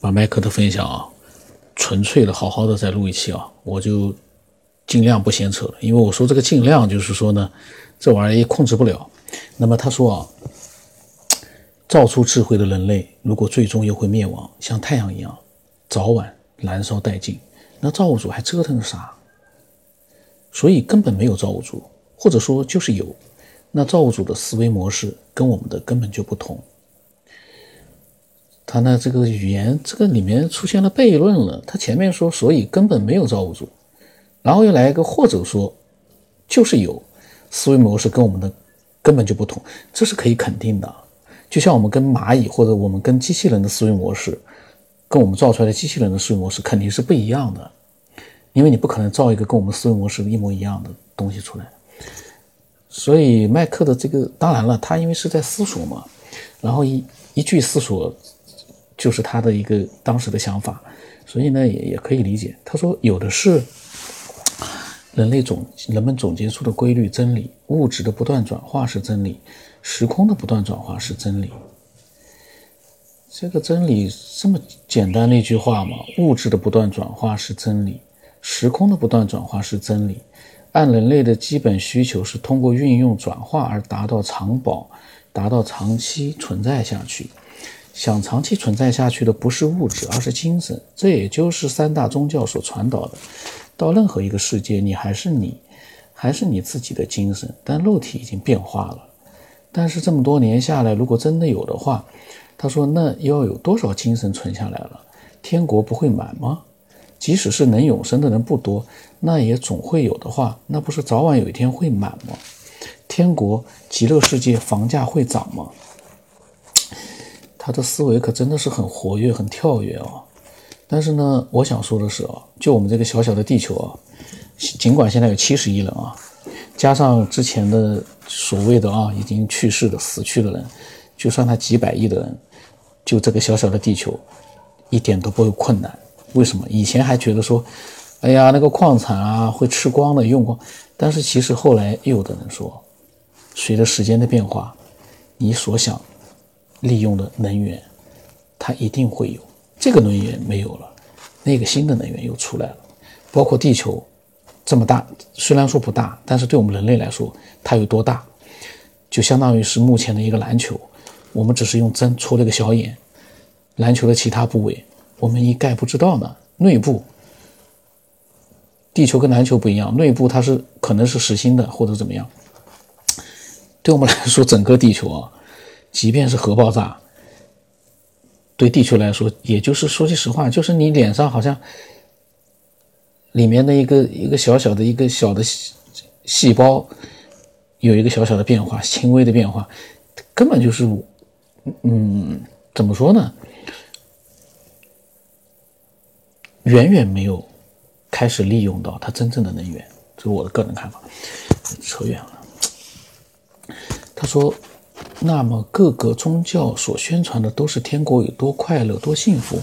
把麦克的分享啊，纯粹的好好的再录一期啊，我就尽量不闲扯了，因为我说这个尽量就是说呢，这玩意儿也控制不了。那么他说啊，造出智慧的人类，如果最终又会灭亡，像太阳一样，早晚燃烧殆尽，那造物主还折腾啥？所以根本没有造物主，或者说就是有。那造物主的思维模式跟我们的根本就不同。他呢，这个语言这个里面出现了悖论了。他前面说，所以根本没有造物主，然后又来一个或者说就是有，思维模式跟我们的根本就不同，这是可以肯定的。就像我们跟蚂蚁或者我们跟机器人的思维模式，跟我们造出来的机器人的思维模式肯定是不一样的，因为你不可能造一个跟我们思维模式一模一样的东西出来。所以麦克的这个，当然了，他因为是在思索嘛，然后一一句思索，就是他的一个当时的想法，所以呢也也可以理解。他说有的是人类总人们总结出的规律真理，物质的不断转化是真理，时空的不断转化是真理。这个真理这么简单的一句话嘛，物质的不断转化是真理，时空的不断转化是真理。按人类的基本需求是通过运用转化而达到长保，达到长期存在下去。想长期存在下去的不是物质，而是精神。这也就是三大宗教所传导的：到任何一个世界，你还是你，还是你自己的精神，但肉体已经变化了。但是这么多年下来，如果真的有的话，他说那要有多少精神存下来了？天国不会满吗？即使是能永生的人不多，那也总会有的话，那不是早晚有一天会满吗？天国极乐世界房价会涨吗？他的思维可真的是很活跃、很跳跃啊！但是呢，我想说的是啊，就我们这个小小的地球啊，尽管现在有七十亿人啊，加上之前的所谓的啊已经去世的、死去的人，就算他几百亿的人，就这个小小的地球，一点都不会困难。为什么以前还觉得说，哎呀，那个矿产啊会吃光的用光，但是其实后来又有的人说，随着时间的变化，你所想利用的能源，它一定会有这个能源没有了，那个新的能源又出来了。包括地球这么大，虽然说不大，但是对我们人类来说，它有多大？就相当于是目前的一个篮球，我们只是用针戳了个小眼，篮球的其他部位。我们一概不知道呢。内部，地球跟篮球不一样，内部它是可能是实心的或者怎么样。对我们来说，整个地球啊，即便是核爆炸，对地球来说，也就是说句实话，就是你脸上好像里面的一个一个小小的一个小的细细胞有一个小小的变化，轻微的变化，根本就是，嗯，怎么说呢？远远没有开始利用到它真正的能源，这是我的个人看法。扯远了。他说：“那么各个宗教所宣传的都是天国有多快乐、多幸福，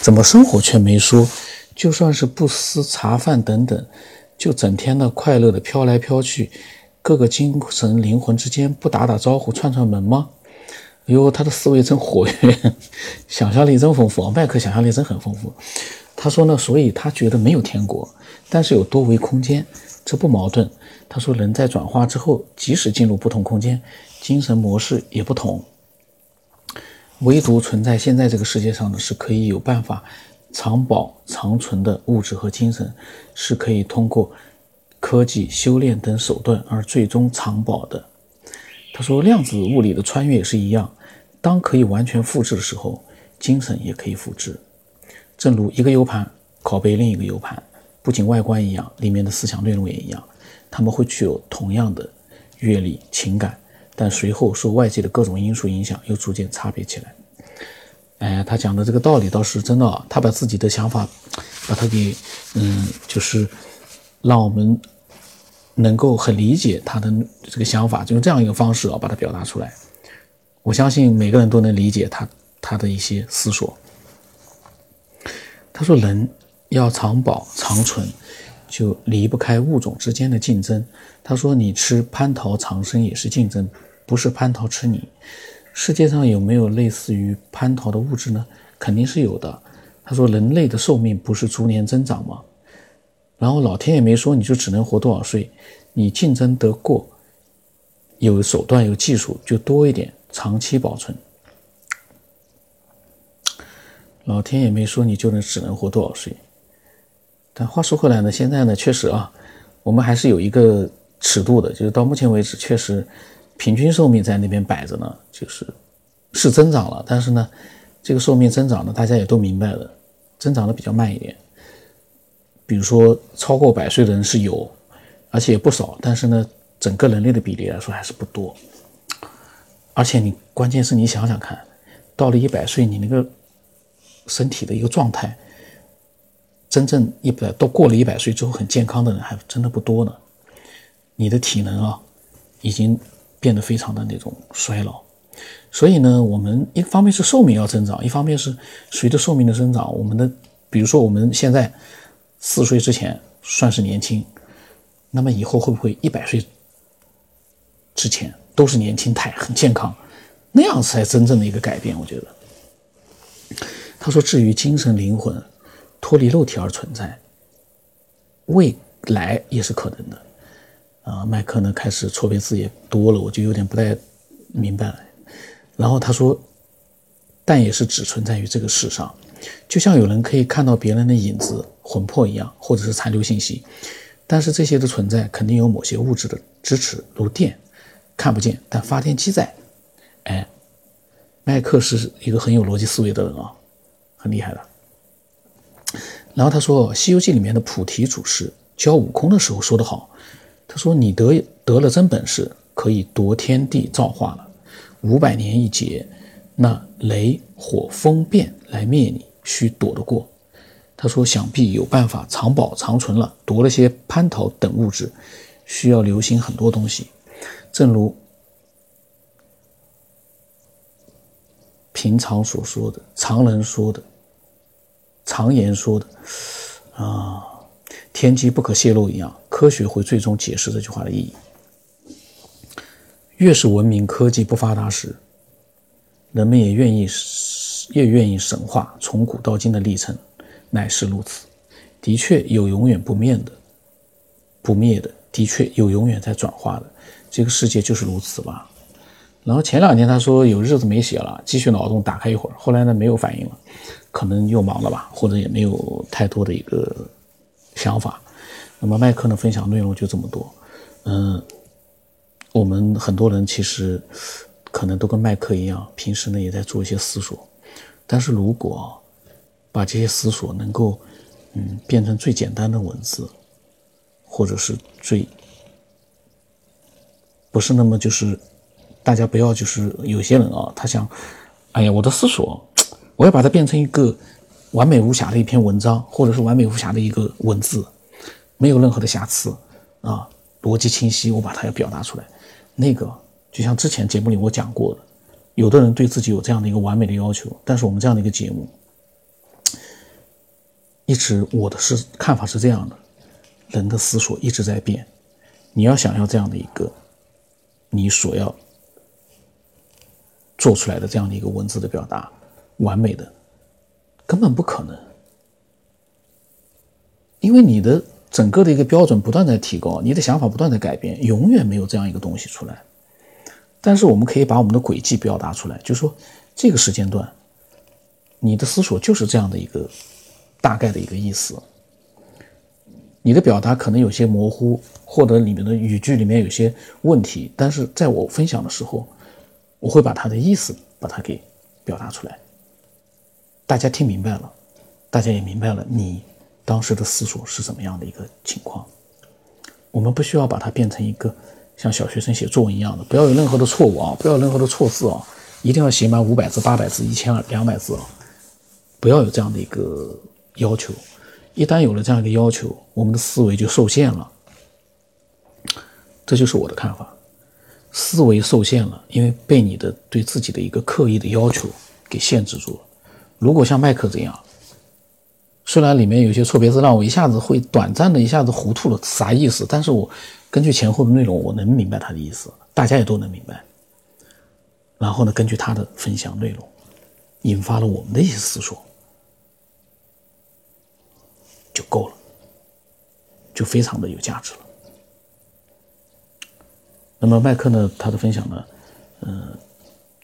怎么生活却没说？就算是不思茶饭等等，就整天的快乐的飘来飘去，各个精神灵魂之间不打打招呼、串串门吗？”哟，他的思维真活跃，想象力真丰富。麦克想象力真很丰富。他说呢，所以他觉得没有天国，但是有多维空间，这不矛盾。他说，人在转化之后，即使进入不同空间，精神模式也不同。唯独存在现在这个世界上的是可以有办法长保长存的物质和精神，是可以通过科技、修炼等手段而最终长保的。他说，量子物理的穿越也是一样，当可以完全复制的时候，精神也可以复制。正如一个 U 盘拷贝另一个 U 盘，不仅外观一样，里面的思想内容也一样，他们会具有同样的阅历、情感，但随后受外界的各种因素影响，又逐渐差别起来。哎，他讲的这个道理倒是真的，他把自己的想法，把他给，嗯，就是让我们能够很理解他的这个想法，就用这样一个方式啊，把它表达出来。我相信每个人都能理解他他的一些思索。他说：“人要长保长存，就离不开物种之间的竞争。”他说：“你吃蟠桃长生也是竞争，不是蟠桃吃你。世界上有没有类似于蟠桃的物质呢？肯定是有的。他说：“人类的寿命不是逐年增长吗？然后老天也没说你就只能活多少岁，你竞争得过，有手段有技术就多一点，长期保存。老天也没说你就能只能活多少岁。但话说回来呢，现在呢，确实啊，我们还是有一个尺度的，就是到目前为止，确实。”平均寿命在那边摆着呢，就是是增长了，但是呢，这个寿命增长呢，大家也都明白了，增长的比较慢一点。比如说超过百岁的人是有，而且也不少，但是呢，整个人类的比例来说还是不多。而且你关键是你想想看，到了一百岁，你那个身体的一个状态，真正一百都过了一百岁之后很健康的人还真的不多呢。你的体能啊，已经。变得非常的那种衰老，所以呢，我们一方面是寿命要增长，一方面是随着寿命的增长，我们的比如说我们现在四岁之前算是年轻，那么以后会不会一百岁之前都是年轻态、很健康，那样才真正的一个改变？我觉得。他说：“至于精神灵魂脱离肉体而存在，未来也是可能的。”啊，麦克呢开始错别字也多了，我就有点不太明白了。然后他说，但也是只存在于这个世上，就像有人可以看到别人的影子、魂魄一样，或者是残留信息。但是这些的存在肯定有某些物质的支持，如电，看不见，但发电机在。哎，麦克是一个很有逻辑思维的人啊，很厉害的。然后他说，《西游记》里面的菩提祖师教悟空的时候说得好。他说：“你得得了真本事，可以夺天地造化了。五百年一劫，那雷火风变来灭你，须躲得过。”他说：“想必有办法藏宝藏存了，夺了些蟠桃等物质，需要留心很多东西。正如平常所说的，常人说的，常言说的，啊。”天机不可泄露一样，科学会最终解释这句话的意义。越是文明科技不发达时，人们也愿意越愿意神话从古到今的历程，乃是如此。的确有永远不灭的，不灭的，的确有永远在转化的。这个世界就是如此吧。然后前两天他说有日子没写了，继续脑洞打开一会儿，后来呢没有反应了，可能又忙了吧，或者也没有太多的一个。想法，那么麦克呢？分享内容就这么多。嗯，我们很多人其实可能都跟麦克一样，平时呢也在做一些思索。但是如果把这些思索能够嗯变成最简单的文字，或者是最不是那么就是大家不要就是有些人啊，他想，哎呀，我的思索，我要把它变成一个。完美无瑕的一篇文章，或者是完美无瑕的一个文字，没有任何的瑕疵啊，逻辑清晰，我把它要表达出来。那个就像之前节目里我讲过的，有的人对自己有这样的一个完美的要求，但是我们这样的一个节目，一直我的是看法是这样的：人的思索一直在变，你要想要这样的一个你所要做出来的这样的一个文字的表达，完美的。根本不可能，因为你的整个的一个标准不断在提高，你的想法不断在改变，永远没有这样一个东西出来。但是我们可以把我们的轨迹表达出来，就说这个时间段，你的思索就是这样的一个大概的一个意思。你的表达可能有些模糊，或者里面的语句里面有些问题，但是在我分享的时候，我会把它的意思把它给表达出来。大家听明白了，大家也明白了你当时的思索是怎么样的一个情况。我们不需要把它变成一个像小学生写作文一样的，不要有任何的错误啊，不要有任何的错字啊，一定要写满五百字、八百字、一千二、两百字啊，不要有这样的一个要求。一旦有了这样一个要求，我们的思维就受限了。这就是我的看法，思维受限了，因为被你的对自己的一个刻意的要求给限制住了。如果像麦克这样，虽然里面有些错别字让我一下子会短暂的一下子糊涂了，啥意思？但是我根据前后的内容，我能明白他的意思，大家也都能明白。然后呢，根据他的分享内容，引发了我们的一些思索，就够了，就非常的有价值了。那么麦克呢，他的分享呢，嗯，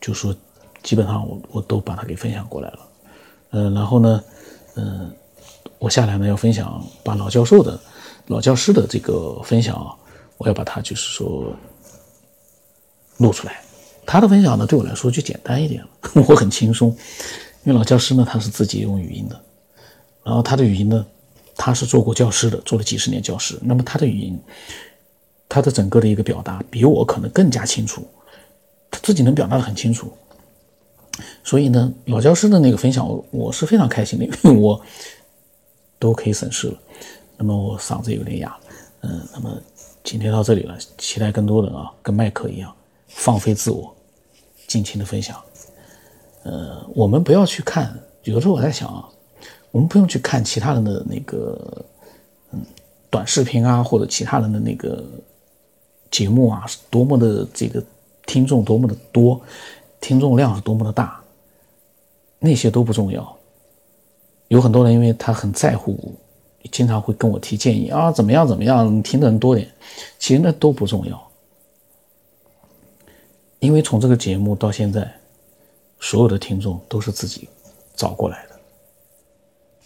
就说基本上我我都把它给分享过来了，嗯，然后呢，嗯，我下来呢要分享把老教授的。老教师的这个分享，我要把它就是说录出来。他的分享呢，对我来说就简单一点了，我很轻松。因为老教师呢，他是自己用语音的，然后他的语音呢，他是做过教师的，做了几十年教师。那么他的语音，他的整个的一个表达比我可能更加清楚，他自己能表达的很清楚。所以呢，老教师的那个分享，我我是非常开心的，因为我都可以省事了。那么我嗓子有点哑，嗯，那么今天到这里了，期待更多人啊，跟麦克一样放飞自我，尽情的分享。呃，我们不要去看，有的时候我在想啊，我们不用去看其他人的那个嗯短视频啊，或者其他人的那个节目啊，是多么的这个听众多么的多，听众量是多么的大，那些都不重要。有很多人因为他很在乎。经常会跟我提建议啊，怎么样怎么样，听的人多点，其实那都不重要，因为从这个节目到现在，所有的听众都是自己找过来的，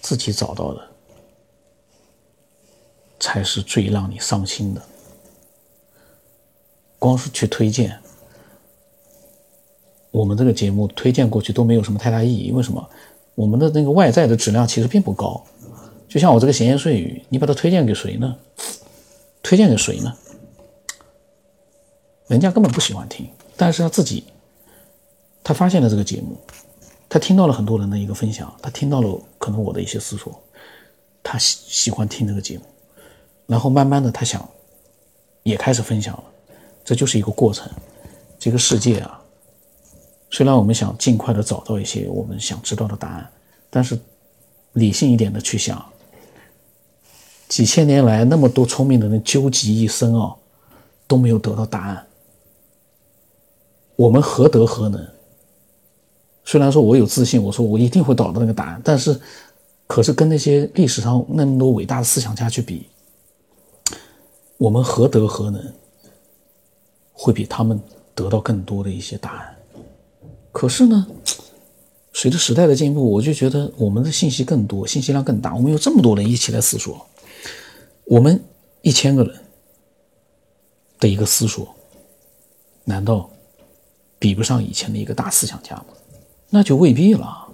自己找到的，才是最让你伤心的。光是去推荐，我们这个节目推荐过去都没有什么太大意义，为什么？我们的那个外在的质量其实并不高。就像我这个闲言碎语，你把它推荐给谁呢？推荐给谁呢？人家根本不喜欢听，但是他自己，他发现了这个节目，他听到了很多人的一个分享，他听到了可能我的一些思索，他喜喜欢听这个节目，然后慢慢的他想，也开始分享了，这就是一个过程。这个世界啊，虽然我们想尽快的找到一些我们想知道的答案，但是理性一点的去想。几千年来，那么多聪明的人究极一生啊，都没有得到答案。我们何德何能？虽然说我有自信，我说我一定会找到那个答案，但是，可是跟那些历史上那么多伟大的思想家去比，我们何德何能，会比他们得到更多的一些答案？可是呢，随着时代的进步，我就觉得我们的信息更多，信息量更大，我们有这么多人一起来思索。我们一千个人的一个思索，难道比不上以前的一个大思想家吗？那就未必了。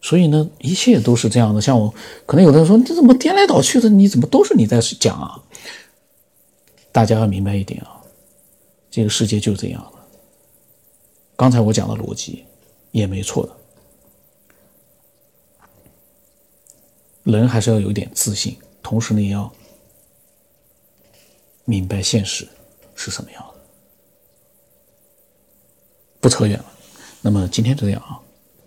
所以呢，一切都是这样的。像我，可能有的人说：“你怎么颠来倒去的？你怎么都是你在讲啊？”大家要明白一点啊，这个世界就这样了。刚才我讲的逻辑也没错的，人还是要有点自信。同时呢，也要明白现实是什么样的。不扯远了，那么今天就这样啊。